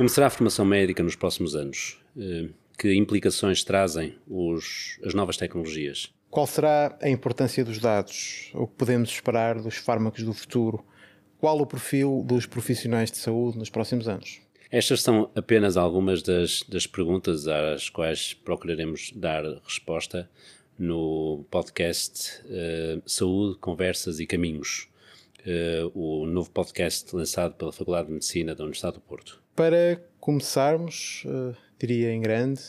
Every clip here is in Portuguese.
Como será a formação médica nos próximos anos? Eh, que implicações trazem os, as novas tecnologias? Qual será a importância dos dados? O que podemos esperar dos fármacos do futuro? Qual o perfil dos profissionais de saúde nos próximos anos? Estas são apenas algumas das, das perguntas às quais procuraremos dar resposta no podcast uh, Saúde, Conversas e Caminhos, uh, o novo podcast lançado pela Faculdade de Medicina da Universidade do Porto. Para começarmos, uh, diria em grande,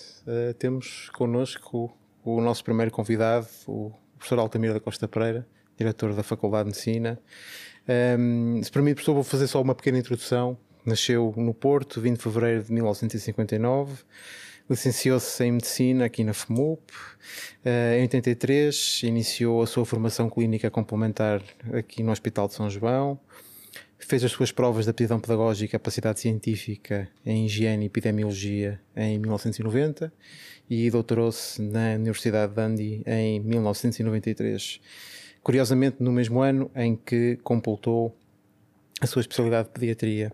temos connosco o, o nosso primeiro convidado, o professor Altamiro da Costa Pereira, diretor da Faculdade de Medicina. Um, se permite, professor, vou fazer só uma pequena introdução. Nasceu no Porto, 20 de fevereiro de 1959. Licenciou-se em Medicina aqui na FMUP. Uh, em 83, iniciou a sua formação clínica complementar aqui no Hospital de São João. Fez as suas provas de aptidão pedagógica e capacidade científica em Higiene e Epidemiologia em 1990 e doutorou-se na Universidade de Dundee em 1993 curiosamente no mesmo ano em que completou a sua especialidade de pediatria.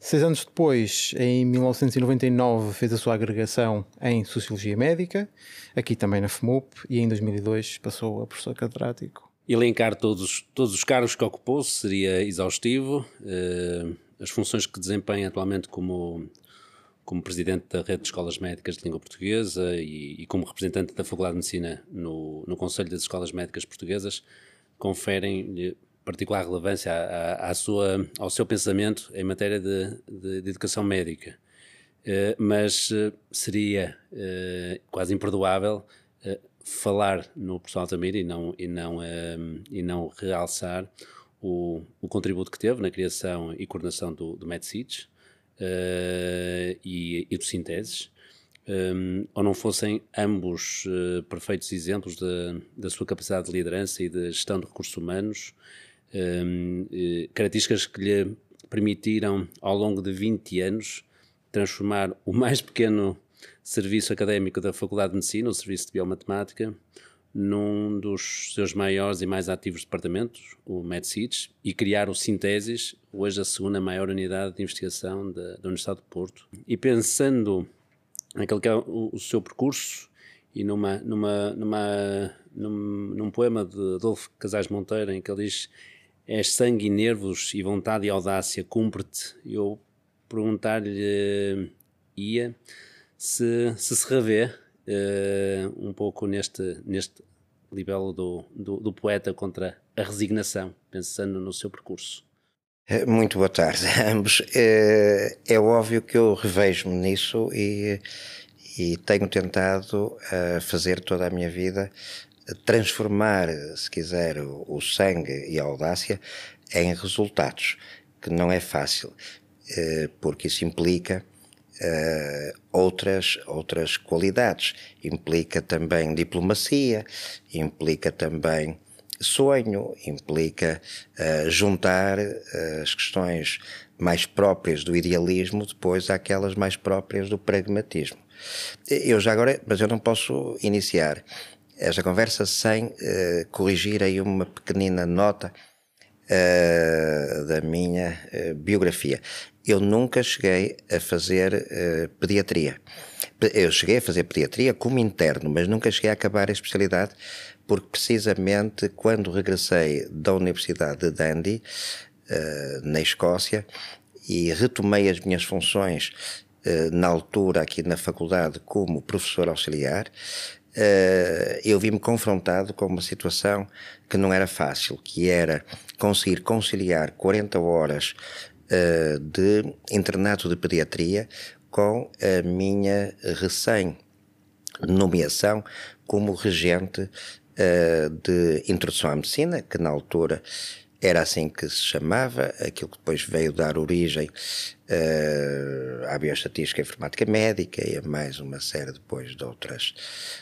Seis anos depois, em 1999, fez a sua agregação em Sociologia Médica, aqui também na FMUP, e em 2002 passou a professor catedrático. Elencar todos, todos os cargos que ocupou seria exaustivo. Uh, as funções que desempenha atualmente como como presidente da Rede de Escolas Médicas de Língua Portuguesa e, e como representante da Faculdade de Medicina no, no Conselho das Escolas Médicas Portuguesas, conferem particular relevância à, à, sua, ao seu pensamento em matéria de, de, de educação médica. Uh, mas uh, seria uh, quase imperdoável falar no professor Altamira e não, e não, e não realçar o, o contributo que teve na criação e coordenação do, do MedSeeds, e, e do Sinteses, um, ou não fossem ambos perfeitos exemplos da sua capacidade de liderança e de gestão de recursos humanos, um, uh, características que lhe permitiram, ao longo de 20 anos, transformar o mais pequeno serviço académico da Faculdade de Medicina, o Serviço de Biomatemática, num dos seus maiores e mais ativos departamentos, o MedSeeds, e criar o Sintesis, hoje a segunda maior unidade de investigação da, da Universidade de Porto. E pensando naquele que é o, o seu percurso e numa, numa, numa, num, num poema de Adolfo Casais Monteiro em que ele diz és sangue e nervos e vontade e audácia, cumpre-te. Eu perguntar-lhe ia se se, se revê uh, um pouco neste, neste libelo do, do, do, poeta contra a resignação, pensando no seu percurso. Eh, muito boa tarde a ambos. É, é óbvio que eu revejo-me nisso e, e tenho tentado uh, fazer toda a minha vida transformar, se quiser, o, sangue e a audácia em resultados, que não é fácil, uh, porque isso implica uh, outras, outras qualidades. Implica também diplomacia, implica também sonho, implica uh, juntar as questões mais próprias do idealismo depois àquelas mais próprias do pragmatismo. Eu já agora, mas eu não posso iniciar esta conversa sem uh, corrigir aí uma pequenina nota da minha biografia eu nunca cheguei a fazer uh, pediatria. Eu cheguei a fazer pediatria como interno, mas nunca cheguei a acabar a especialidade, porque precisamente quando regressei da Universidade de Dundee, uh, na Escócia, e retomei as minhas funções uh, na altura aqui na faculdade como professor auxiliar, eu vi-me confrontado com uma situação que não era fácil, que era conseguir conciliar 40 horas uh, de internato de pediatria com a minha recém-nomeação como regente uh, de introdução à medicina, que na altura era assim que se chamava, aquilo que depois veio dar origem uh, à bioestatística e informática médica e a mais uma série depois de, outras,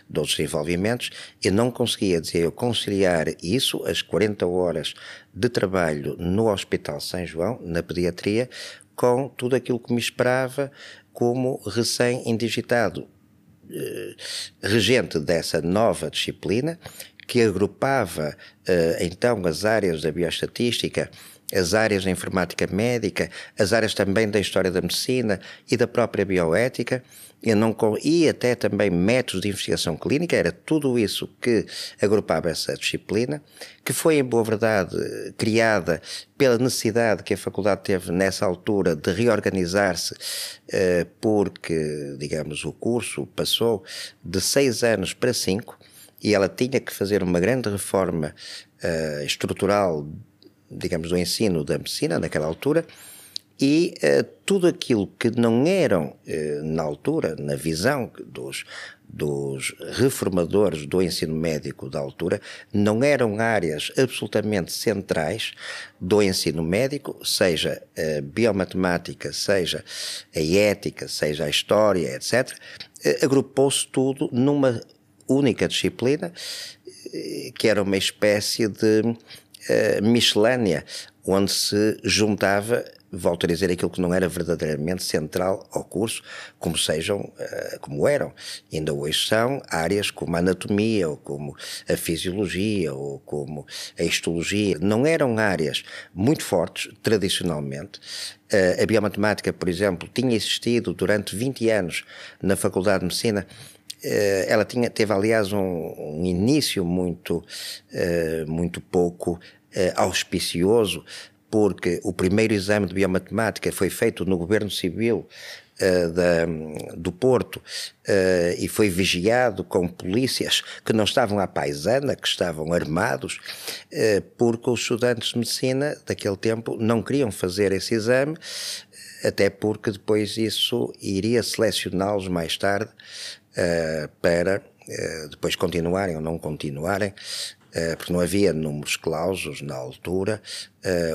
de outros desenvolvimentos. Eu não conseguia dizer, eu conciliar isso, as 40 horas de trabalho no Hospital São João, na pediatria, com tudo aquilo que me esperava como recém-indigitado uh, regente dessa nova disciplina que agrupava uh, então as áreas da bioestatística as áreas da informática médica, as áreas também da história da medicina e da própria bioética, e, não, e até também métodos de investigação clínica, era tudo isso que agrupava essa disciplina, que foi, em boa verdade, criada pela necessidade que a faculdade teve nessa altura de reorganizar-se, eh, porque, digamos, o curso passou de seis anos para cinco, e ela tinha que fazer uma grande reforma uh, estrutural, digamos, do ensino da medicina naquela altura, e uh, tudo aquilo que não eram, uh, na altura, na visão dos, dos reformadores do ensino médico da altura, não eram áreas absolutamente centrais do ensino médico, seja a biomatemática, seja a ética, seja a história, etc. Agrupou-se tudo numa única disciplina, que era uma espécie de uh, miscelânea, onde se juntava, volto a dizer, aquilo que não era verdadeiramente central ao curso, como sejam, uh, como eram. Ainda hoje são áreas como a anatomia, ou como a fisiologia, ou como a histologia. Não eram áreas muito fortes, tradicionalmente. Uh, a biomatemática, por exemplo, tinha existido durante 20 anos na Faculdade de Medicina ela tinha, teve, aliás, um, um início muito, uh, muito pouco uh, auspicioso, porque o primeiro exame de biomatemática foi feito no governo civil uh, da, do Porto e foi vigiado com polícias que não estavam à paisana, que estavam armados, porque os estudantes de medicina daquele tempo não queriam fazer esse exame, até porque depois isso iria selecioná-los mais tarde uh, para uh, depois continuarem ou não continuarem, uh, porque não havia números clausos na altura,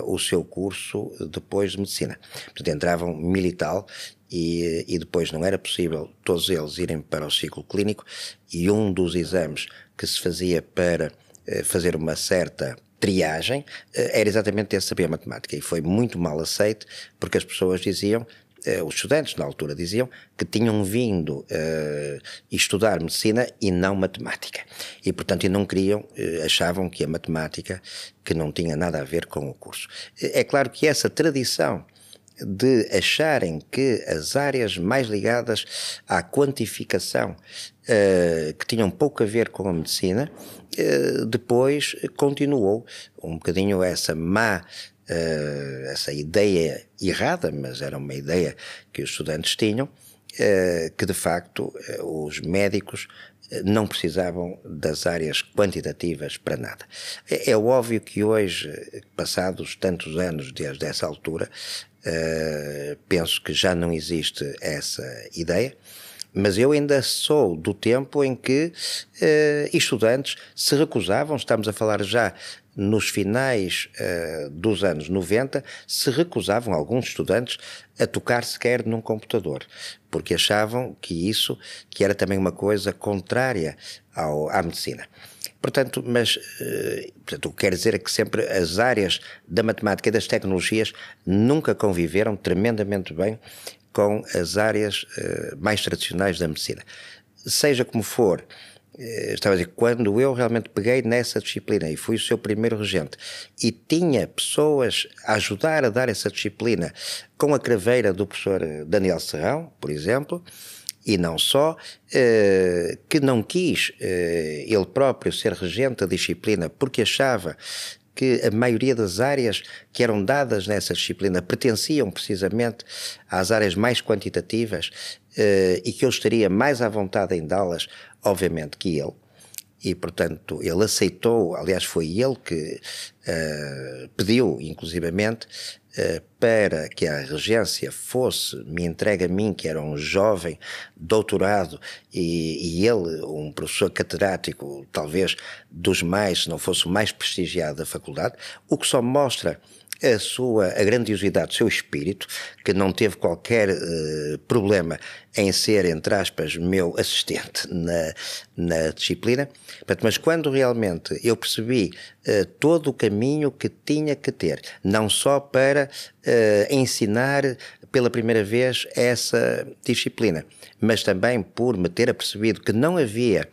o seu curso depois de medicina. Portanto, entravam militar e, e, depois não era possível todos eles irem para o ciclo clínico e um dos exames que se fazia para fazer uma certa triagem era exatamente esse saber matemática e foi muito mal aceito porque as pessoas diziam os estudantes na altura diziam que tinham vindo uh, estudar medicina e não matemática. E, portanto, não queriam, uh, achavam que a matemática que não tinha nada a ver com o curso. É claro que essa tradição de acharem que as áreas mais ligadas à quantificação que tinham pouco a ver com a medicina, depois continuou um bocadinho essa má uh, essa ideia errada, mas era uma ideia que os estudantes tinham, uh, que de facto uh, os médicos não precisavam das áreas quantitativas para nada. É, é óbvio que hoje, passados tantos anos desde essa altura, penso que já não existe essa ideia mas eu ainda sou do tempo em que eh, estudantes se recusavam, estamos a falar já nos finais uh, dos anos 90, se recusavam alguns estudantes a tocar sequer num computador, porque achavam que isso que era também uma coisa contrária ao, à medicina. Portanto, mas uh, portanto, o que quer dizer é que sempre as áreas da matemática e das tecnologias nunca conviveram tremendamente bem com as áreas uh, mais tradicionais da medicina. Seja como for, estava a dizer, quando eu realmente peguei nessa disciplina e fui o seu primeiro regente e tinha pessoas a ajudar a dar essa disciplina com a craveira do professor Daniel Serrão, por exemplo, e não só, eh, que não quis eh, ele próprio ser regente da disciplina porque achava que a maioria das áreas que eram dadas nessa disciplina pertenciam precisamente às áreas mais quantitativas eh, e que eu estaria mais à vontade em dá-las, obviamente, que ele. E, portanto, ele aceitou, aliás, foi ele que uh, pediu, inclusivamente, uh, para que a regência fosse, me entregue a mim, que era um jovem doutorado, e, e ele, um professor catedrático, talvez dos mais, se não fosse o mais prestigiado da faculdade, o que só mostra a sua a grandiosidade do seu espírito, que não teve qualquer uh, problema em ser, entre aspas, meu assistente na, na disciplina. Mas quando realmente eu percebi uh, todo o caminho que tinha que ter, não só para uh, ensinar pela primeira vez essa disciplina, mas também por me ter apercebido que não havia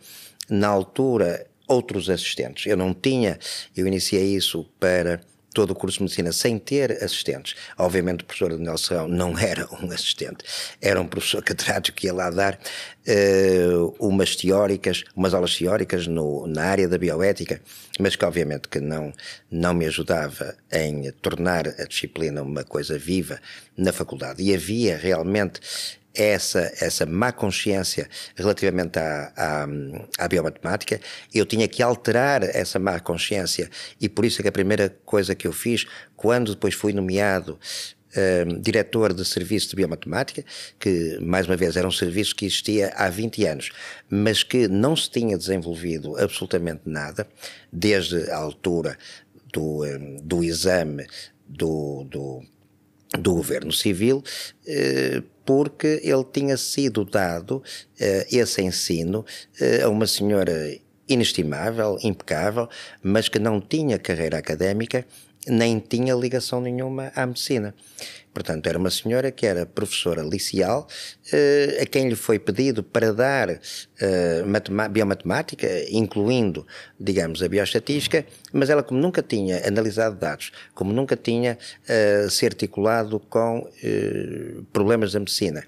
na altura outros assistentes. Eu não tinha, eu iniciei isso para todo o curso de medicina sem ter assistentes. Obviamente o professor Daniel Serrão não era um assistente, era um professor catedrático que ia lá dar uh, umas teóricas, umas aulas teóricas no, na área da bioética, mas que obviamente que não, não me ajudava em tornar a disciplina uma coisa viva na faculdade. E havia realmente essa, essa má consciência relativamente à, à, à, biomatemática, eu tinha que alterar essa má consciência e por isso é que a primeira coisa que eu fiz, quando depois fui nomeado uh, diretor de serviço de biomatemática, que mais uma vez era um serviço que existia há 20 anos, mas que não se tinha desenvolvido absolutamente nada, desde a altura do, um, do exame do, do do governo civil, eh, porque ele tinha sido dado eh, esse ensino eh, a uma senhora inestimável, impecável, mas que não tinha carreira académica nem tinha ligação nenhuma à medicina. Portanto, era uma senhora que era professora liceal, eh, a quem lhe foi pedido para dar eh, biomatemática, incluindo, digamos, a bioestatística, mas ela, como nunca tinha analisado dados, como nunca tinha eh, se articulado com problemas da medicina,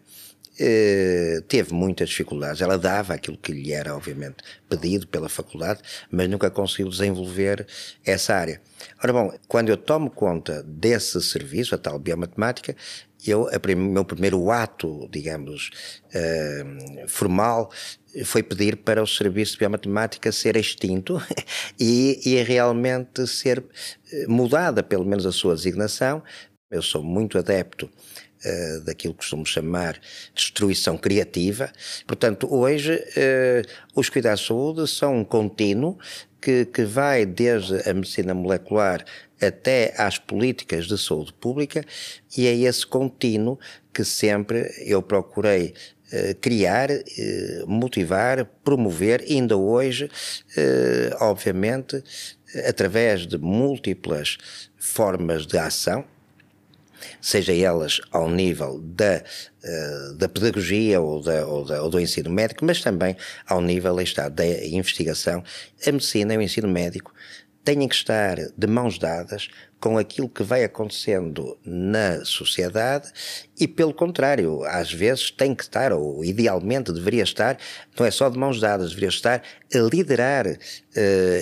Uh, teve muitas dificuldades. Ela dava aquilo que lhe era, obviamente, pedido pela faculdade, mas nunca conseguiu desenvolver essa área. Ora bom, quando eu tomo conta desse serviço, a tal biomatemática, eu, o meu primeiro ato, digamos, uh, formal, foi pedir para o serviço de biomatemática ser extinto e, e realmente ser eh, mudada, pelo menos a sua designação. Eu sou muito adepto uh, daquilo que costumo chamar destruição criativa. Portanto, hoje uh, os cuidados de saúde são um contínuo que, que vai desde a medicina molecular até às políticas de saúde pública e é esse contínuo que sempre eu procurei uh, criar, motivar, promover, ainda hoje, obviamente, através de múltiplas formas de ação, seja elas ao nível da, uh, da pedagogia ou, da, ou, da, ou, do ensino médico, mas também ao nível está, da investigação. A medicina e o ensino médico têm que estar de mãos dadas com aquilo que vai acontecendo na sociedade e, pelo contrário, às vezes tem que estar, ou idealmente deveria estar, não é só de mãos dadas, deveria estar a liderar uh,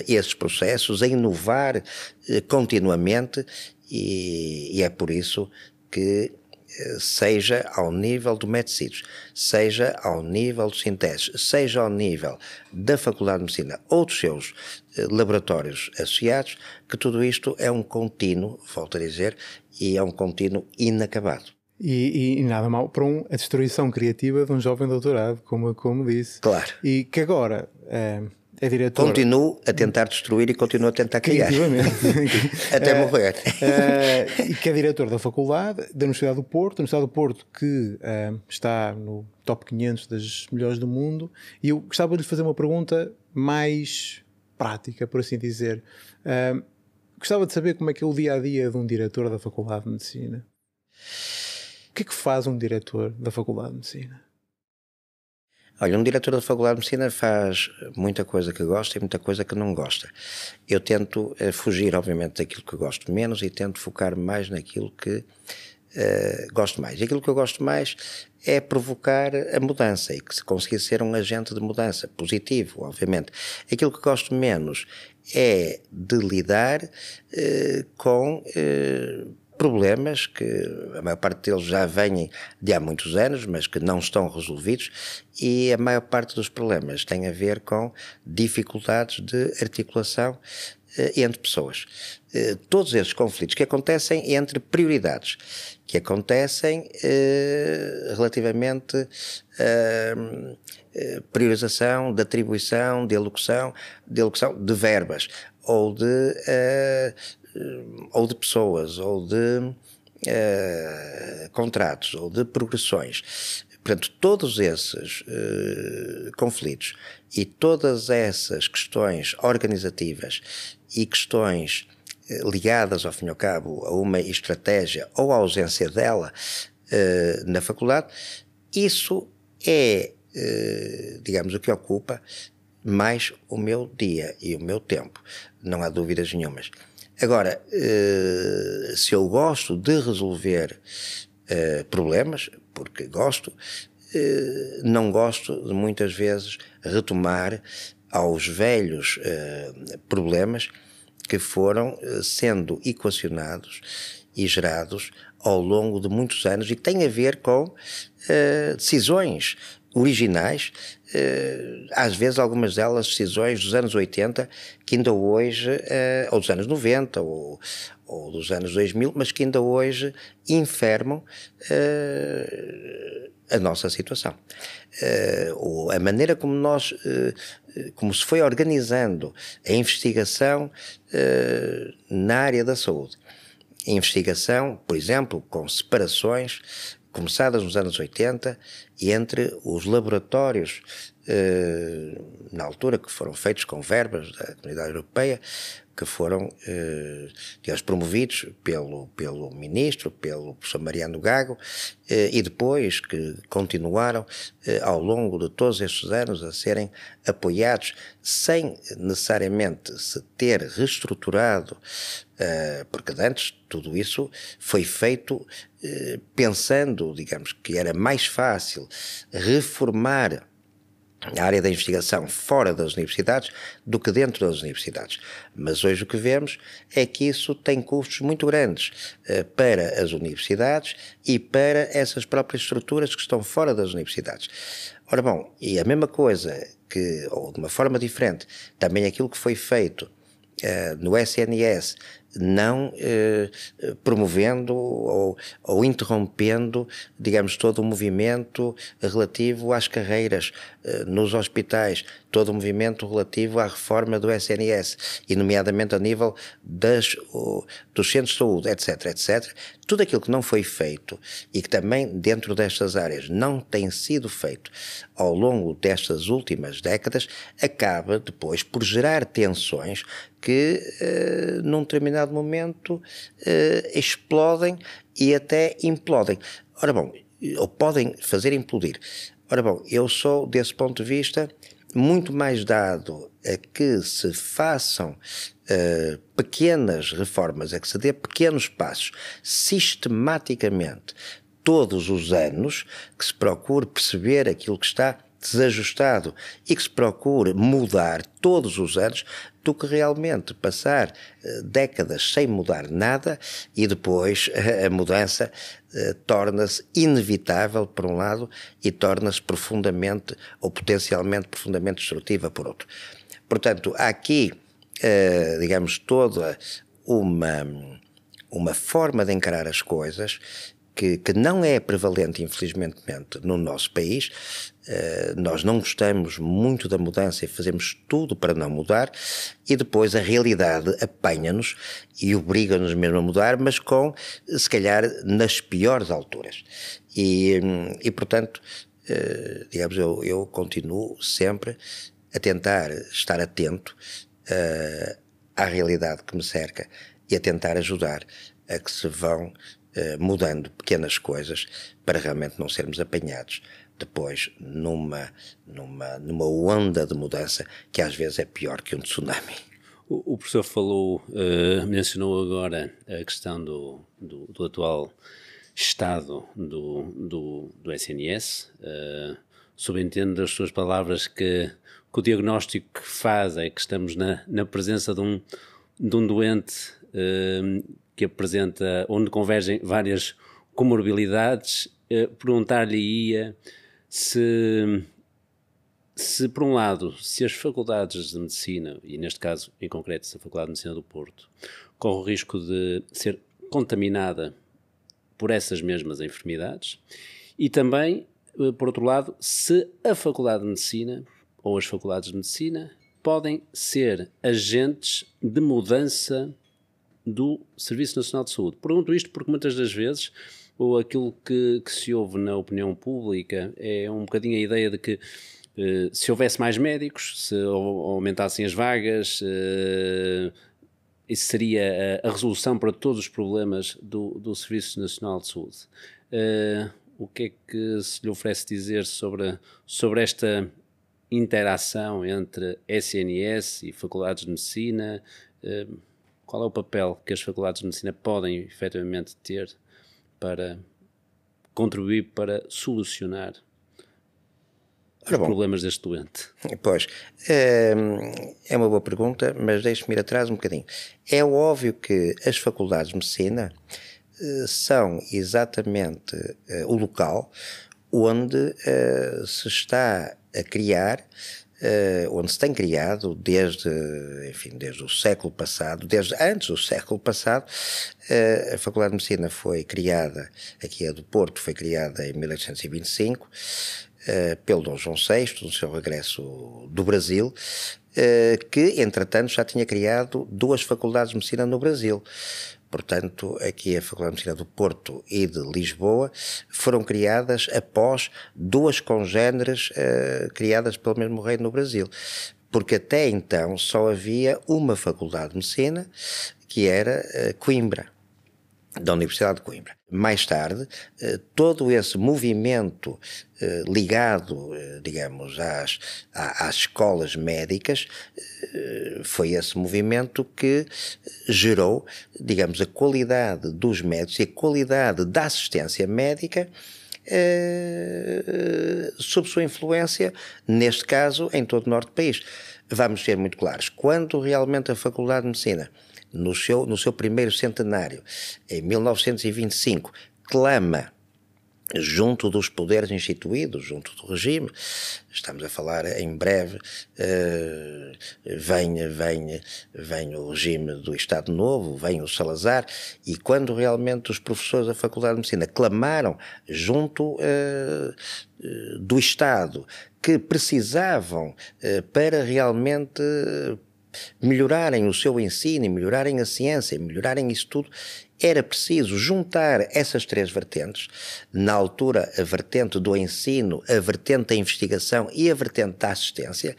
esses processos, a inovar uh, continuamente e, e é por isso que eh, seja ao nível do Medicidos, seja ao nível do Sintes, seja ao nível da Faculdade de Medicina ou dos seus eh, laboratórios associados, que tudo isto é um contínuo, volto a dizer, e é um contínuo inacabado. E, e, nada mal para um, a destruição criativa de um jovem doutorado, como, como disse. Claro. E que agora. Eh, é diretor. Continuo a tentar destruir e continuo a tentar criar. Até uh, morrer. Uh, e que é diretor da faculdade da Universidade do Porto, da Universidade do Porto que uh, está no top 500 das melhores do mundo. E eu gostava de lhe fazer uma pergunta mais prática, por assim dizer. gostava de saber como é que é o dia a dia de um diretor da Faculdade de Medicina. O que é que faz um diretor da Faculdade de Medicina? Olha, um diretor da Faculdade de Medicina faz muita coisa que gosta e muita coisa que não gosta. Eu tento uh, fugir, obviamente, daquilo que gosto menos e tento focar mais naquilo que uh, gosto mais. E aquilo que eu gosto mais é provocar a mudança e que se conseguir ser um agente de mudança, positivo, obviamente. Aquilo que gosto menos é de lidar uh, com problemas que a maior parte deles já vêm de há muitos anos, mas que não estão resolvidos, e a maior parte dos problemas tem a ver com dificuldades de articulação eh, entre pessoas. Eh, todos esses conflitos que acontecem entre prioridades, que acontecem eh, relativamente a priorização de atribuição, de alocução, de alocução de verbas, ou de ou de pessoas, ou de uh, contratos, ou de progressões. Portanto, todos esses uh, conflitos e todas essas questões organizativas e questões ligadas, ao fim e ao cabo, a uma estratégia ou à ausência dela uh, na faculdade, isso é, uh, digamos, o que ocupa mais o meu dia e o meu tempo. Não há dúvidas nenhumas. Agora, eh, se eu gosto de resolver eh, problemas, porque gosto, eh, não gosto de muitas vezes retomar aos velhos problemas que foram sendo equacionados e gerados ao longo de muitos anos e que têm a ver com decisões originais, eh, às vezes algumas delas decisões dos anos 80, que ainda hoje, eh, ou dos anos 90, ou, ou dos anos 2000, mas que ainda hoje enfermam eh, a nossa situação. a maneira como nós, como se foi organizando a investigação na área da saúde. Investigação, por exemplo, com separações começadas nos anos 80 e entre os laboratórios eh, na altura que foram feitos com verbas da Comunidade Europeia que foram eh, promovidos pelo, pelo ministro, pelo professor Mariano Gago, eh, e depois que continuaram eh, ao longo de todos estes anos a serem apoiados sem necessariamente se ter reestruturado, eh, porque antes tudo isso foi feito eh, pensando, digamos, que era mais fácil reformar a área da investigação fora das universidades do que dentro das universidades. Mas hoje o que vemos é que isso tem custos muito grandes uh, para as universidades e para essas próprias estruturas que estão fora das universidades. Ora bom, e a mesma coisa que, ou de uma forma diferente, também aquilo que foi feito uh, no SNS não eh, promovendo ou, ou, interrompendo, digamos, todo o movimento relativo às carreiras eh, nos hospitais, todo o movimento relativo à reforma do SNS, e nomeadamente a nível das, o, dos centros de saúde, etc, etc. Tudo aquilo que não foi feito e que também dentro destas áreas não tem sido feito ao longo destas últimas décadas, acaba depois por gerar tensões que, uh, num determinado momento, uh, explodem e até implodem. Ora bom, ou podem fazer implodir. Ora bom, eu sou, desse ponto de vista, muito mais dado a que se façam uh, pequenas reformas, a que se dê pequenos passos sistematicamente todos os anos, que se procure perceber aquilo que está desajustado e que se procure mudar todos os anos do que realmente passar uh, décadas sem mudar nada e depois uh, a mudança uh, torna-se inevitável por um lado e torna-se profundamente ou potencialmente profundamente destrutiva por outro. Portanto, há aqui, digamos, toda uma, uma forma de encarar as coisas que, que não é prevalente, infelizmente, no nosso país. Uh, nós não gostamos muito da mudança e fazemos tudo para não mudar, e depois a realidade apanha-nos e obriga-nos mesmo a mudar, mas com, se calhar, nas piores alturas. E, e portanto, uh, digamos, eu, eu continuo sempre a tentar estar atento uh, à realidade que me cerca e a tentar ajudar a que se vão eh, mudando pequenas coisas para realmente não sermos apanhados depois numa, numa, numa onda de mudança que às vezes é pior que um tsunami. O, professor falou, uh, mencionou agora a questão do, do, do atual estado do, do, do SNS. Uh, subentendo das suas palavras que, que, o diagnóstico que faz é que estamos na, na presença de um, de um doente uh, que apresenta, onde convergem várias comorbilidades, eh, perguntar-lhe-ia se, se, por um lado, se as faculdades de medicina, e neste caso em concreto a Faculdade de Medicina do Porto, corre o risco de ser contaminada por essas mesmas enfermidades, e também, eh, por outro lado, se a Faculdade de Medicina ou as faculdades de medicina podem ser agentes de mudança do Serviço Nacional de Saúde. Pergunto isto porque muitas das vezes ou aquilo que, que, se ouve na opinião pública é um bocadinho a ideia de que eh, se houvesse mais médicos, se aumentassem as vagas, eh, isso seria a, resolução para todos os problemas do, do Serviço Nacional de Saúde. Eh, o que é que se lhe oferece dizer sobre, sobre esta interação entre SNS e faculdades de medicina? Qual é o papel que as faculdades de medicina podem efetivamente ter para contribuir para solucionar os bom, problemas deste doente? Pois, é, é uma boa pergunta, mas deixe-me ir atrás um bocadinho. É óbvio que as faculdades de medicina eh, são exatamente uh, o local onde uh, se está a criar Uh, onde se tem criado desde, enfim, desde o século passado, desde antes do século passado, uh, a Faculdade de Medicina foi criada, aqui a do Porto, foi criada em 1825, uh, pelo Dom João VI, no seu regresso do Brasil, que, entretanto, já tinha criado duas faculdades de medicina no Brasil. Portanto, aqui a Faculdade de Medicina do Porto e de Lisboa foram criadas após duas congêneres uh, criadas pelo mesmo rei no Brasil. Porque até então só havia uma Faculdade de Medicina, que era uh, Coimbra da Universidade de Coimbra. Mais tarde, eh, todo esse movimento eh, ligado, eh, digamos, às, às escolas médicas, foi esse movimento que gerou, digamos, a qualidade dos médicos e a qualidade da assistência médica sob sua influência, neste caso, em todo o norte do país. Vamos ser muito claros. Quando realmente a Faculdade de Medicina no seu, no seu primeiro centenário, em 1925, clama junto dos poderes instituídos, junto do regime, estamos a falar em breve, uh, vem, vem, vem o regime do Estado Novo, vem o Salazar, e quando realmente os professores da Faculdade de Medicina clamaram junto uh, do Estado que precisavam para realmente melhorarem o seu ensino, melhorarem a ciência, melhorarem isso tudo, era preciso juntar essas três vertentes, na altura a vertente do ensino, a vertente da investigação e a vertente da assistência,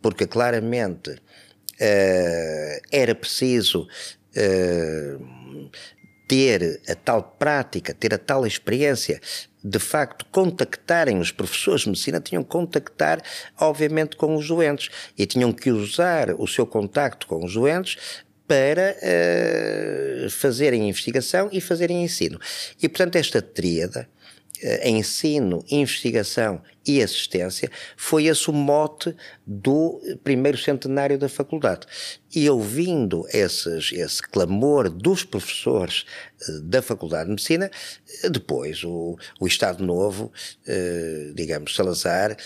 porque claramente uh, era preciso uh, ter a tal prática, ter a tal experiência de facto contactarem os professores de medicina, tinham que contactar, obviamente, com os doentes e tinham que usar o seu contacto com os doentes para uh, fazerem investigação e fazerem ensino. E, portanto, esta tríada ensino, investigação e assistência foi esse o mote do primeiro centenário da faculdade. E ouvindo esses, esse clamor dos professores uh, da Faculdade de Medicina, depois o, o Estado Novo, digamos, Salazar,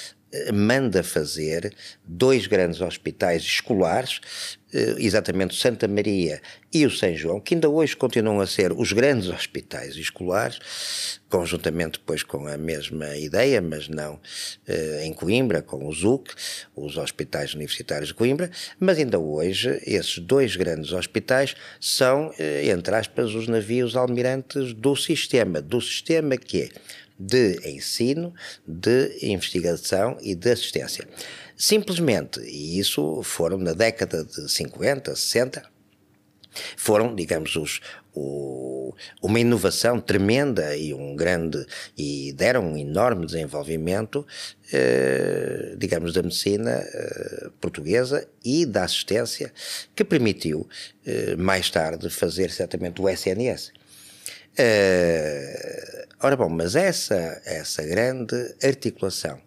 manda fazer dois grandes hospitais escolares, eh, exatamente Santa Maria e o São João, que ainda hoje continuam a ser os grandes hospitais escolares, conjuntamente depois com a mesma ideia, mas não eh, em Coimbra, com o ZUC, os hospitais universitários de Coimbra, mas ainda hoje esses dois grandes hospitais são, eh, entre aspas, os navios almirantes do sistema, do sistema que é de ensino, de investigação e de assistência. Simplesmente, e isso foram na década de 50, 60, foram, digamos, os, o, uma inovação tremenda e um grande e deram um enorme desenvolvimento, eh, digamos, da medicina eh, portuguesa e da assistência que permitiu eh, mais tarde fazer certamente o SNS. Uh, ora bom, mas essa, essa grande articulação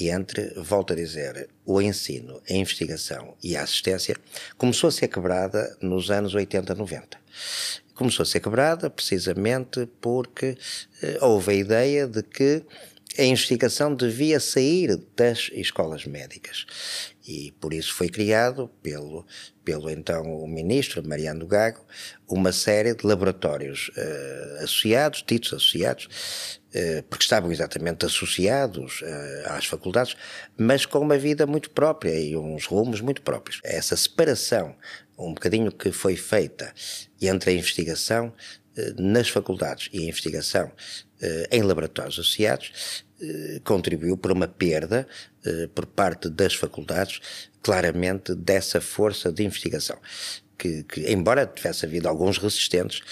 entre, volto a dizer, o ensino, a investigação e a assistência começou a ser quebrada nos anos 80, 90. Começou a ser quebrada precisamente porque uh, houve a ideia de que a investigação devia sair das escolas médicas. E por isso foi criado pelo, pelo então o ministro Mariano Gago uma série de laboratórios uh, associados, títulos associados, uh, porque estavam exatamente associados uh, às faculdades, mas com uma vida muito própria e uns rumos muito próprios. Essa separação, um bocadinho que foi feita entre a investigação nas faculdades e a investigação em laboratórios associados, contribuiu para uma perda por parte das faculdades claramente dessa força de investigação. Que, que, embora tivesse havido alguns resistentes,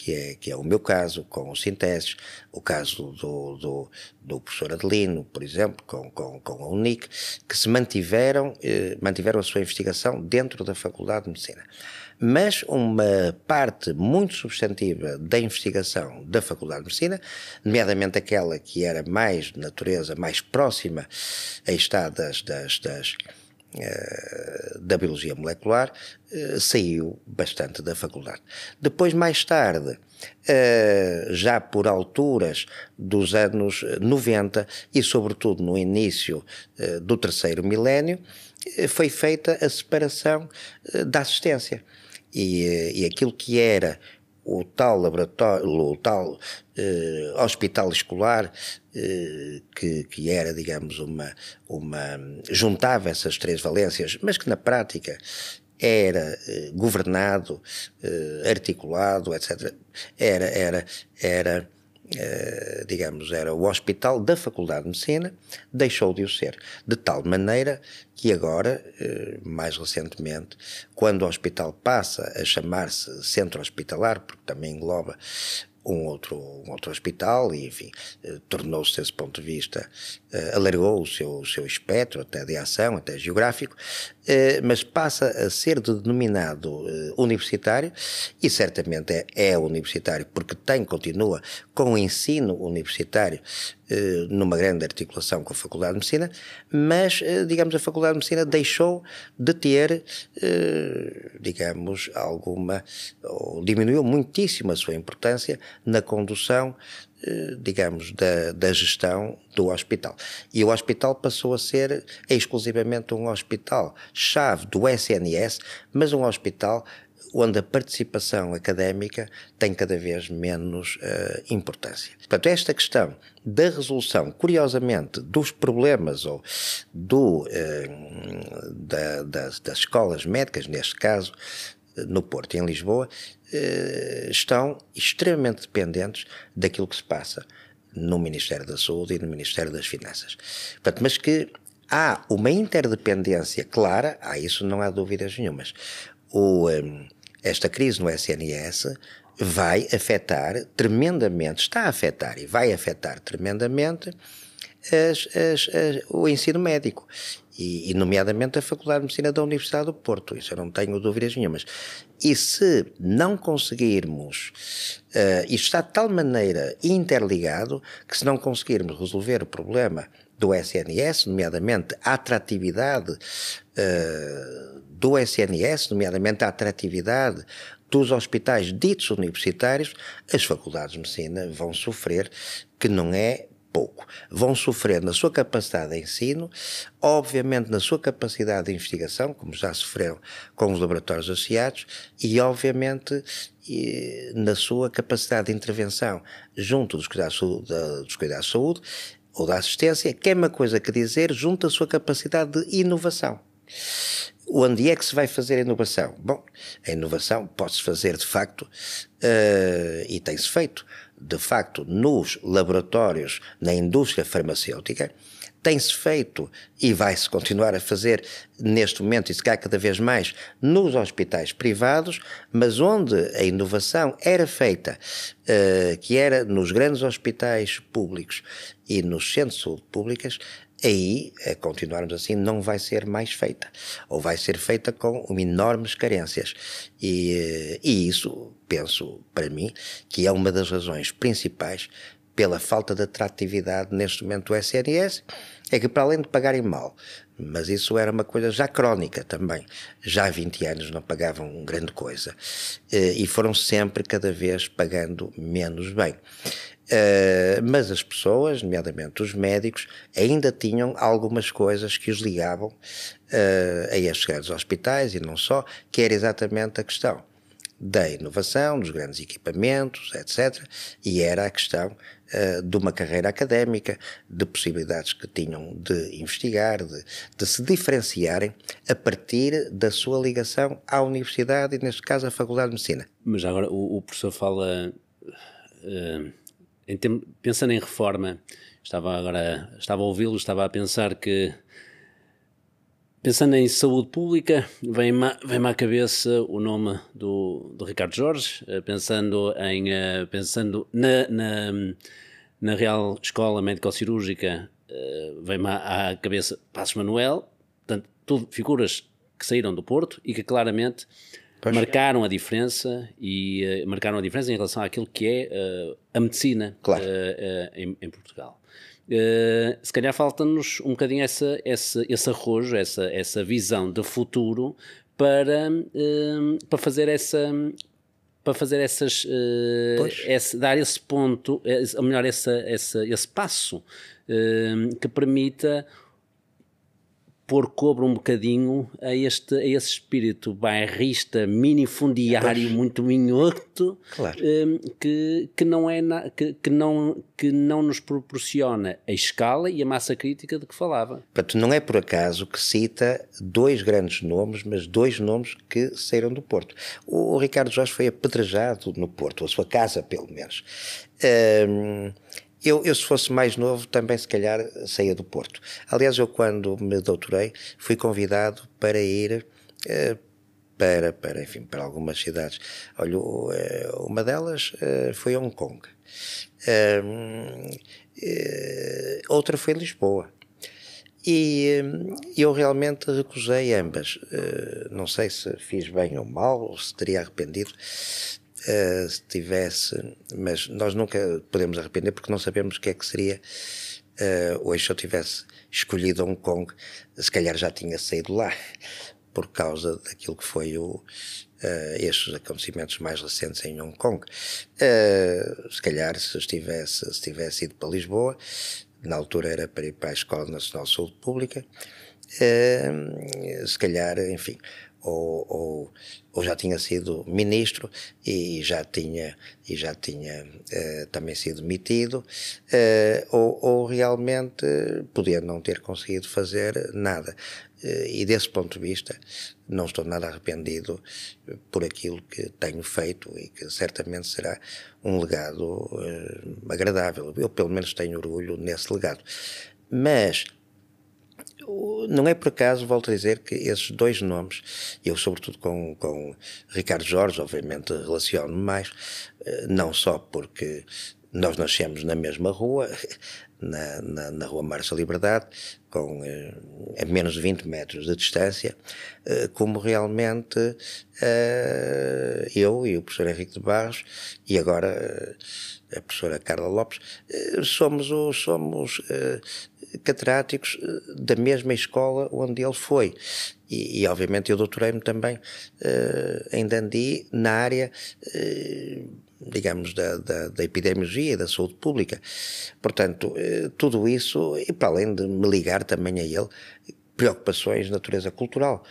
que é, que é o meu caso com o Sinteses, o caso do, do, do professor Adelino, por exemplo, com, com, com a UNIC, que se mantiveram, eh, mantiveram a sua investigação dentro da Faculdade de Medicina. Mas uma parte muito substantiva da investigação da Faculdade de Medicina, nomeadamente aquela que era mais de natureza, mais próxima, aí está, das, das, das eh, da biologia molecular eh, saiu bastante da faculdade. Depois, mais tarde, eh, já por alturas dos anos 90 e, sobretudo, no início do terceiro milénio, foi feita a separação da assistência. E, e aquilo que era o tal laboratório, o tal eh, hospital escolar, eh, que, que era, digamos, uma, uma. juntava essas três valências, mas que na prática era eh, governado, eh, articulado, etc. Era, era, era eh, digamos, era o hospital da Faculdade de Medicina, deixou de o ser. De tal maneira que agora, eh, mais recentemente, quando o hospital passa a chamar-se centro hospitalar, porque também engloba um outro, um outro hospital e, enfim, eh, tornou-se, desse ponto de vista, alargou o seu, o seu espectro, até de ação, até geográfico, mas passa a ser denominado universitário e certamente é, é universitário porque tem, continua com o ensino universitário eh, numa grande articulação com a Faculdade de Medicina, mas, eh, digamos, a Faculdade de Medicina deixou de ter, eh, digamos, alguma, ou diminuiu muitíssimo a sua importância na condução digamos, da, da gestão do hospital. E o hospital passou a ser exclusivamente um hospital chave do SNS, mas um hospital onde a participação académica tem cada vez menos uh, importância. Portanto, esta questão da resolução, curiosamente, dos problemas ou do, uh, da, das, das escolas médicas, neste caso, no Porto e em Lisboa, uh, estão extremamente dependentes daquilo que se passa no Ministério da Saúde e no Ministério das Finanças. Portanto, mas que há uma interdependência clara, há isso não há dúvidas nenhumas. O, um, esta crise no SNS vai afetar tremendamente, está a afetar e vai afetar tremendamente as, as, as, o ensino médico. E, e, nomeadamente a Faculdade de Medicina da Universidade do Porto, isso eu não tenho dúvidas nenhumas. E se não conseguirmos, uh, isto está de tal maneira interligado que se não conseguirmos resolver o problema do SNS, nomeadamente a atratividade uh, do SNS, nomeadamente a atratividade dos hospitais ditos universitários, as faculdades de medicina vão sofrer, que não é pouco. Vão sofrer na sua capacidade de ensino, obviamente na sua capacidade de investigação, como já sofreram com os laboratórios associados, e obviamente na sua capacidade de intervenção junto dos cuidados, dos cuidados de saúde ou da assistência, que é uma coisa que dizer junto à sua capacidade de inovação. Onde é que se vai fazer a inovação? Bom, a inovação pode-se fazer de facto, uh, e tem-se feito, de facto, nos laboratórios, na indústria farmacêutica, tem-se feito e vai-se continuar a fazer neste momento, e se calhar cada vez mais, nos hospitais privados, mas onde a inovação era feita, uh, que era nos grandes hospitais públicos e nos centros de saúde públicas, aí, a continuarmos assim, não vai ser mais feita. Ou vai ser feita com enormes carências. E, eh, e isso, penso, para mim, que é uma das razões principais pela falta de atratividade neste momento do SNS, é que para além de pagarem mal, mas isso era uma coisa já crónica também, já há 20 anos não pagavam grande coisa, eh, e foram sempre cada vez pagando menos bem. Uh, mas as pessoas, nomeadamente os médicos, ainda tinham algumas coisas que os ligavam uh, a estes grandes hospitais e não só, que era exatamente a questão da inovação, dos grandes equipamentos, etc. E era a questão uh, de uma carreira académica, de possibilidades que tinham de investigar, de, de, se diferenciarem a partir da sua ligação à universidade e, neste caso, à Faculdade de Medicina. Mas agora o, o professor fala. Uh em tem, pensando em reforma, estava agora estava a ouvi-lo, estava a pensar que Pensando em saúde pública, vem-me vem à cabeça o nome do, do Ricardo Jorge, eh, pensando, em, eh, pensando na, na, na Real Escola Médico-Cirúrgica, eh, vem-me à cabeça Passos Manuel, portanto, tudo figuras que saíram do Porto e que claramente pois. marcaram a diferença e uh, marcaram a diferença em relação àquilo que é uh, a medicina claro. uh, em, em, Portugal. Se calhar falta-nos um bocadinho essa, essa, esse arrojo, essa, essa visão de futuro para, para fazer essa para fazer essas esse, dar esse ponto, ou melhor, essa, essa, esse passo que permita pôr cobre um bocadinho a este a esse espírito bairrista, minifundiário, pois. muito minhoto, claro. um, que, que, não é na, que, que, não, que não nos proporciona a escala e a massa crítica de que falava. Portanto, não é por acaso que cita dois grandes nomes, mas dois nomes que saíram do Porto. O, o Ricardo Jorge foi apedrejado no Porto, a sua casa, pelo menos. Um, eu, eu, se fosse mais novo, também se calhar saía do Porto. Aliás, eu quando me doutorei, fui convidado para ir uh, para, para, enfim, para algumas cidades. Olha, uh, uma delas uh, foi Hong Kong. outra foi Lisboa. E eu realmente recusei ambas. não sei se fiz bem ou mal, ou se teria arrependido. Uh, se tivesse, mas nós nunca podemos arrepender porque não sabemos o que é que seria uh, hoje se eu tivesse escolhido Hong Kong, se calhar já tinha saído lá por causa daquilo que foi o, uh, estes acontecimentos mais recentes em Hong Kong. Uh, se calhar se estivesse, se tivesse ido para Lisboa, na altura era para ir para a Escola Nacional de Saúde Pública, uh, se calhar, enfim, ou, ou, ou, já tinha sido ministro e já tinha, e já tinha uh, também sido demitido, uh, ou, ou, realmente podia não ter conseguido fazer nada. Uh, e desse ponto de vista, não estou nada arrependido por aquilo que tenho feito e que certamente será um legado agradável. Eu, pelo menos, tenho orgulho nesse legado. Mas não é por acaso, volto a dizer, que esses dois nomes, eu sobretudo com, com Ricardo Jorge, obviamente relaciono-me mais, eh, não só porque nós nascemos na mesma rua, na, na, na rua Marcha Liberdade, com eh, a menos de 20 metros de distância, eh, como realmente eu e o professor Henrique de Barros, e agora a professora Carla Lopes, somos, os, somos catedráticos eh, da mesma escola onde ele foi. E, e obviamente eu doutorei-me também uh, em Dundee na área, uh, digamos, da, da, da, epidemiologia e da saúde pública. Portanto, uh, tudo isso, e para além de me ligar também a ele, preocupações de natureza cultural.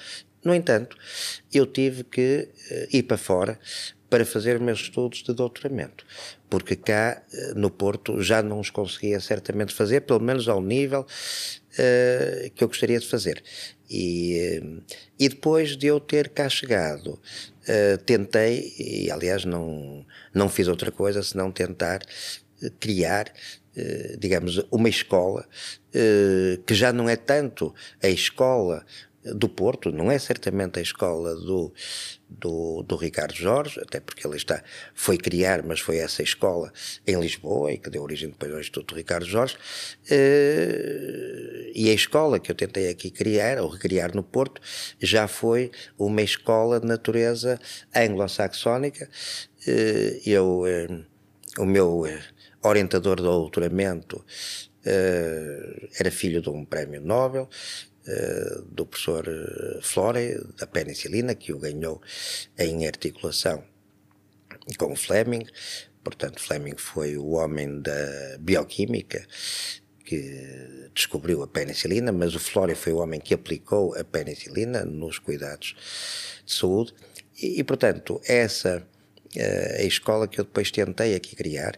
No entanto, eu tive que ir para fora para fazer meus estudos de doutoramento, porque cá eh, no Porto já não os conseguia certamente fazer, pelo menos ao nível uh, que eu gostaria de fazer. E, uh, e depois de eu ter cá chegado, uh, tentei, e aliás não, não fiz outra coisa senão tentar criar digamos, uma escola que já não é tanto a escola do Porto, não é certamente a escola do, do, do, Ricardo Jorge, até porque ele está, foi criar, mas foi essa escola em Lisboa e que deu origem depois ao Instituto Ricardo Jorge, uh, e a escola que eu tentei aqui criar, ou recriar no Porto, já foi uma escola de natureza anglo-saxónica. Uh, eu, uh, o meu orientador de doutoramento era filho de um prémio Nobel, eh, do professor eh, Flore, da penicilina, que o ganhou em articulação com Fleming. Portanto, Fleming foi o homem da bioquímica que descobriu a penicilina, mas o Flore foi o homem que aplicou a penicilina nos cuidados de saúde. E, e portanto, essa é a escola que eu depois tentei aqui criar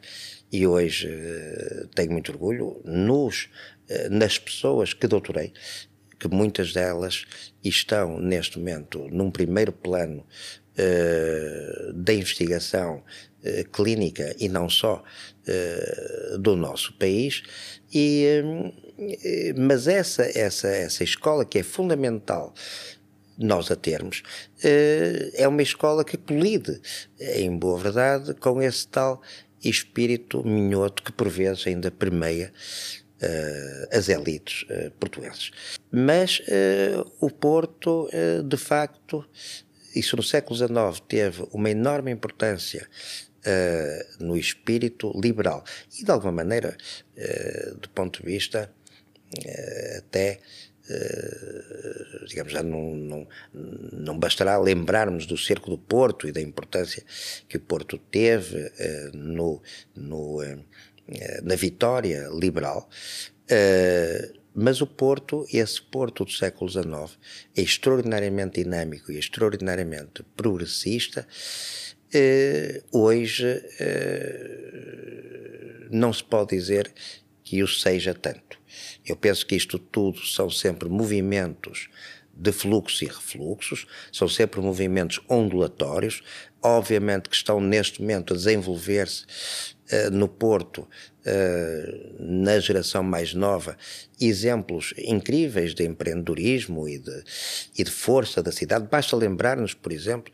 e hoje tenho muito orgulho nos, nas pessoas que doutorei que muitas delas estão neste momento num primeiro plano uh, da investigação uh, clínica e não só uh, do nosso país. E, mas essa, essa, essa escola que é fundamental nós a termos, é uma escola que colide, em boa verdade, com esse tal espírito minhoto que por vezes ainda permeia as elites uh, portuguesas. Mas uh, o Porto, de facto, isso no século XIX teve uma enorme importância no espírito liberal e, de alguma maneira, do ponto de vista até digamos, já não, não, não bastará lembrarmos do cerco do Porto e da importância que o Porto teve no, no, eh, na vitória liberal, eh, mas o Porto, esse Porto do século XIX, é extraordinariamente dinâmico e extraordinariamente progressista. Eh, hoje não se pode dizer que o seja tanto. Eu penso que isto tudo são sempre movimentos de fluxos e refluxos, são sempre movimentos ondulatórios, obviamente que estão neste momento a desenvolver-se no Porto, uh, na geração mais nova, exemplos incríveis de empreendedorismo e de, e de força da cidade. Basta lembrar-nos, por exemplo,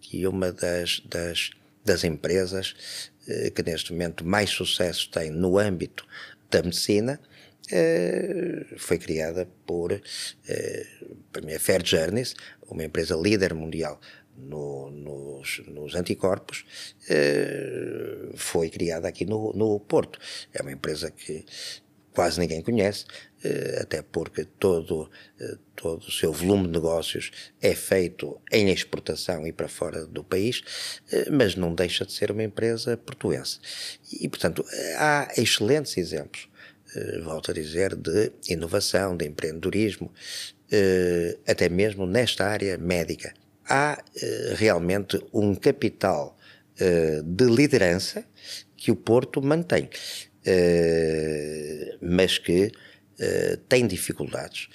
que uma das, das, das empresas uh, que neste momento mais sucesso tem no âmbito da medicina foi criada por, para mim, a Fair Journeys, uma empresa líder mundial no, nos, nos, anticorpos eh, foi criada aqui no, no Porto. É uma empresa que quase ninguém conhece, eh, até porque todo, eh, todo o seu volume de negócios é feito em exportação e para fora do país, mas não deixa de ser uma empresa portuense. E, portanto, há excelentes exemplos, volto a dizer, de inovação, de empreendedorismo, até mesmo nesta área médica há uh, realmente um capital uh, de liderança que o Porto mantém, uh, mas que tem dificuldades,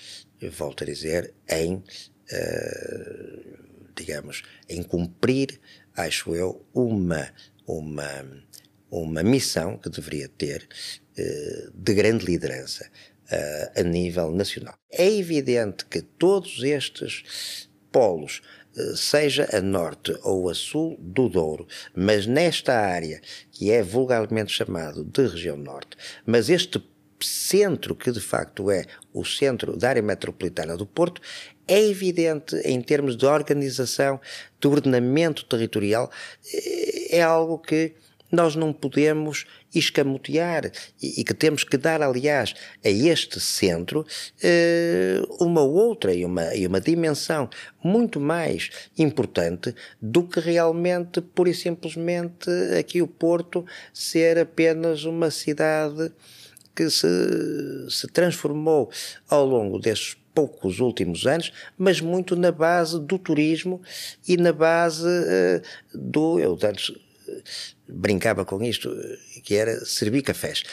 volto a dizer, em, digamos, em cumprir, acho eu, uma, uma, uma missão que deveria ter de grande liderança a nível nacional. É evidente que todos estes polos seja a norte ou a sul do Douro, mas nesta área que é vulgarmente chamado de região norte, mas este centro que de facto é o centro da área metropolitana do Porto, é evidente em termos de organização, de ordenamento territorial, é algo que nós não podemos escamotear e, e, que temos que dar, aliás, a este centro eh, uma outra e uma, e uma dimensão muito mais importante do que realmente, pura e simplesmente, aqui o Porto ser apenas uma cidade que se, se transformou ao longo destes poucos últimos anos, mas muito na base do turismo e na base uh, do. Eu antes brincava com isto, que era servir cafés.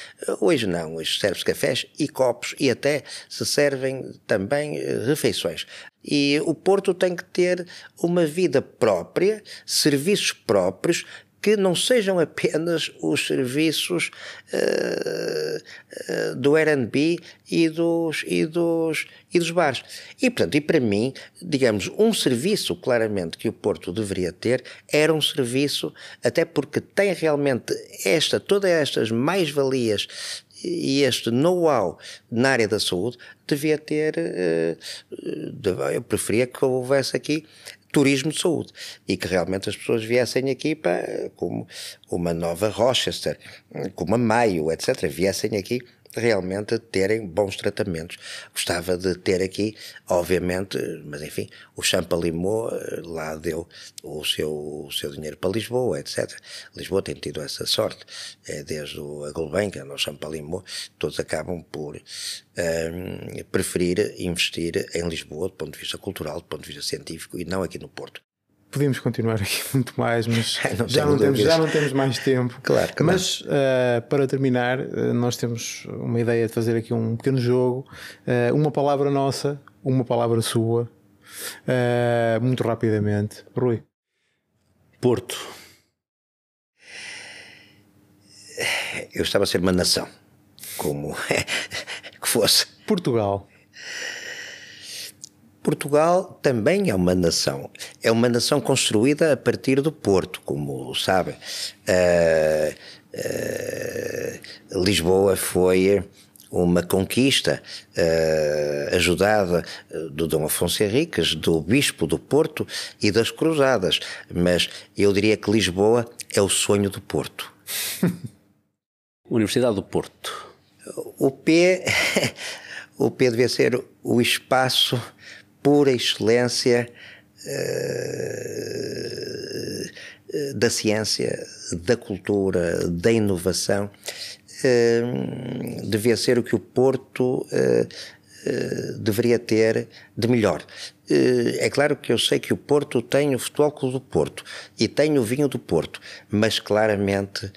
Hoje não, hoje serve-se cafés e copos e até se servem também eh, refeições. E o Porto tem que ter uma vida própria, serviços próprios, que não sejam apenas os serviços uh, uh, do Airbnb e dos, e, dos, e dos bares. E, portanto, e para mim, digamos, um serviço claramente que o Porto deveria ter era um serviço, até porque tem realmente esta, todas estas mais-valias e este know-how na área da saúde devia ter, uh, eu preferia que houvesse aqui turismo de saúde e que realmente as pessoas viessem aqui para, como uma nova Rochester, como a Maio, etc., viessem aqui realmente terem bons tratamentos. Gostava de ter aqui, obviamente, mas enfim, o Champalimau eh, lá deu o seu, o seu dinheiro para Lisboa, etc. Lisboa tem tido essa sorte, é, desde a Gulbenkian ao Champalimau, todos acabam por um, ehm, preferir investir em Lisboa do ponto de vista cultural, do ponto de vista científico e não aqui no Porto. Podíamos continuar aqui muito mais, mas não já, não temos, já não temos mais tempo. Claro que Mas uh, para terminar, uh, nós temos uma ideia de fazer aqui um pequeno jogo. Uh, uma palavra nossa, uma palavra sua, muito rapidamente. Rui. Porto. Eu estava a ser uma nação, como fosse. Portugal. Portugal também é uma nação. É uma nação construída a partir do Porto, como sabem. Uh, uh, Lisboa foi uma conquista uh, ajudada do Dom Afonso Henriques, do Bispo do Porto e das Cruzadas. Mas eu diria que Lisboa é o sonho do Porto. Universidade do Porto. O P, o P devia ser o espaço pura excelência uh, da ciência, da cultura, da inovação. Uh, devia ser o que o Porto uh, deveria ter de melhor. É claro que eu sei que o Porto tem o Futebol do Porto e tem o vinho do Porto, mas claramente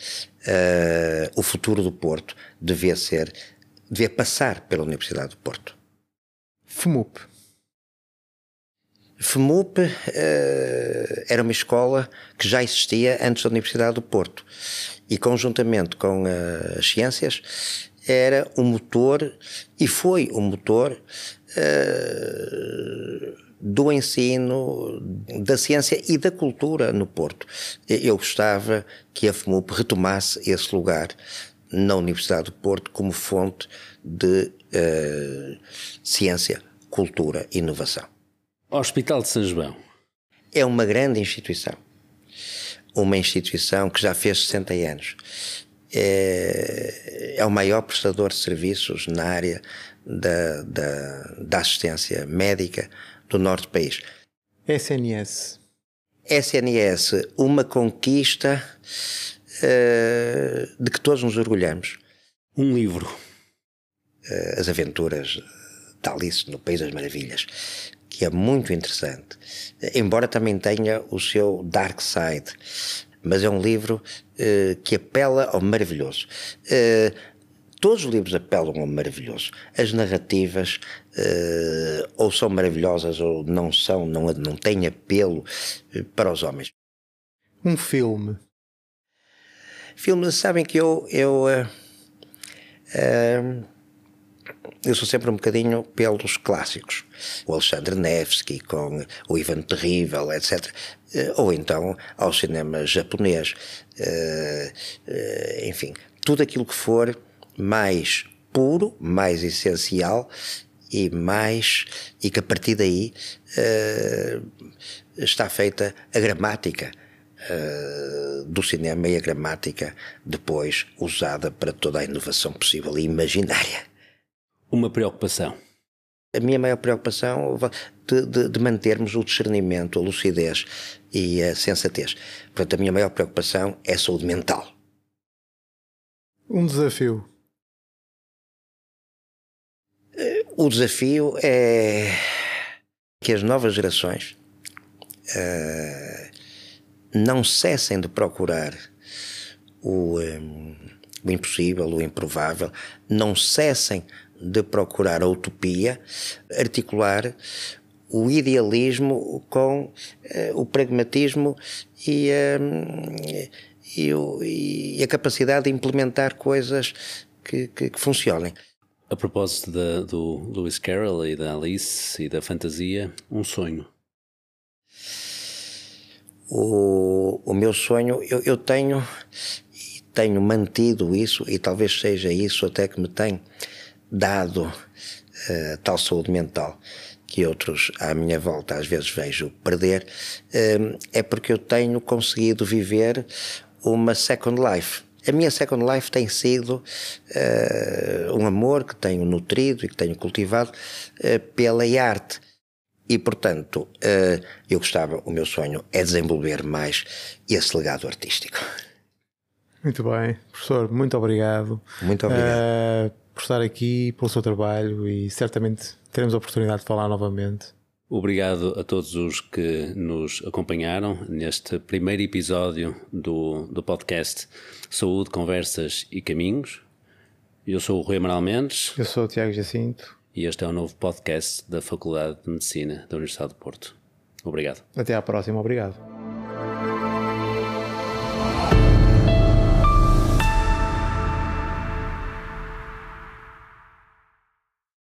o futuro do Porto devia ser, devia passar pela Universidade do Porto. FMUP. FMUP uh, era uma escola que já existia antes da Universidade do Porto e, conjuntamente com uh, as ciências, era o um motor e foi o um motor uh, do ensino, da ciência e da cultura no Porto. Eu gostava que a FMUP retomasse esse lugar na Universidade do Porto como fonte de ciência, cultura e inovação. Hospital de São João. É uma grande instituição. Uma instituição que já fez 60 anos. É, é o maior prestador de serviços na área da, da, da assistência médica do norte do país. SNS. SNS, uma conquista uh, de que todos nos orgulhamos. Um livro. Uh, As Aventuras de Alice no País das Maravilhas que é muito interessante, embora também tenha o seu dark side, mas é um livro uh, que apela ao maravilhoso. Uh, todos os livros apelam ao maravilhoso. As narrativas uh, ou são maravilhosas ou não são, não, não têm apelo para os homens. Um filme. Filmes, sabem que eu, eu eu sou sempre um bocadinho pelos clássicos. O Alexandre Nevsky com o Ivan Terrível, etc. Eh, ou então ao cinema japonês. Eh, eh, enfim, tudo aquilo que for mais puro, mais essencial e mais e que a partir daí está feita a gramática do cinema e a gramática depois usada para toda a inovação possível e imaginária uma preocupação? A minha maior preocupação de, de, de, mantermos o discernimento, a lucidez e a sensatez. Portanto, a minha maior preocupação é a saúde mental. Um desafio. O desafio é que as novas gerações uh, não cessem de procurar o, um, o impossível, o improvável, não cessem de procurar a utopia, articular o idealismo com uh, o pragmatismo e, uh, e, o, e, a capacidade de implementar coisas que, que, que funcionem. A propósito da, do Lewis Carroll e da Alice e da fantasia, um sonho. O, o meu sonho, eu, eu tenho tenho mantido isso e talvez seja isso até que me tem dado uh, tal saúde mental que outros à minha volta às vezes vejo perder, uh, é porque eu tenho conseguido viver uma second life. A minha second life tem sido uh, um amor que tenho nutrido e que tenho cultivado pela arte. E, portanto, eu gostava, o meu sonho é desenvolver mais esse legado artístico. Muito bem, professor, muito obrigado. Muito obrigado por estar aqui, pelo seu trabalho e certamente teremos a oportunidade de falar novamente. Obrigado a todos os que nos acompanharam neste primeiro episódio do, do podcast Saúde, Conversas e Caminhos. Eu sou o Rui Amaral Mendes. Eu sou o Tiago Jacinto. E este é o um novo podcast da Faculdade de Medicina da Universidade de Porto. Obrigado. Até à próxima. Obrigado.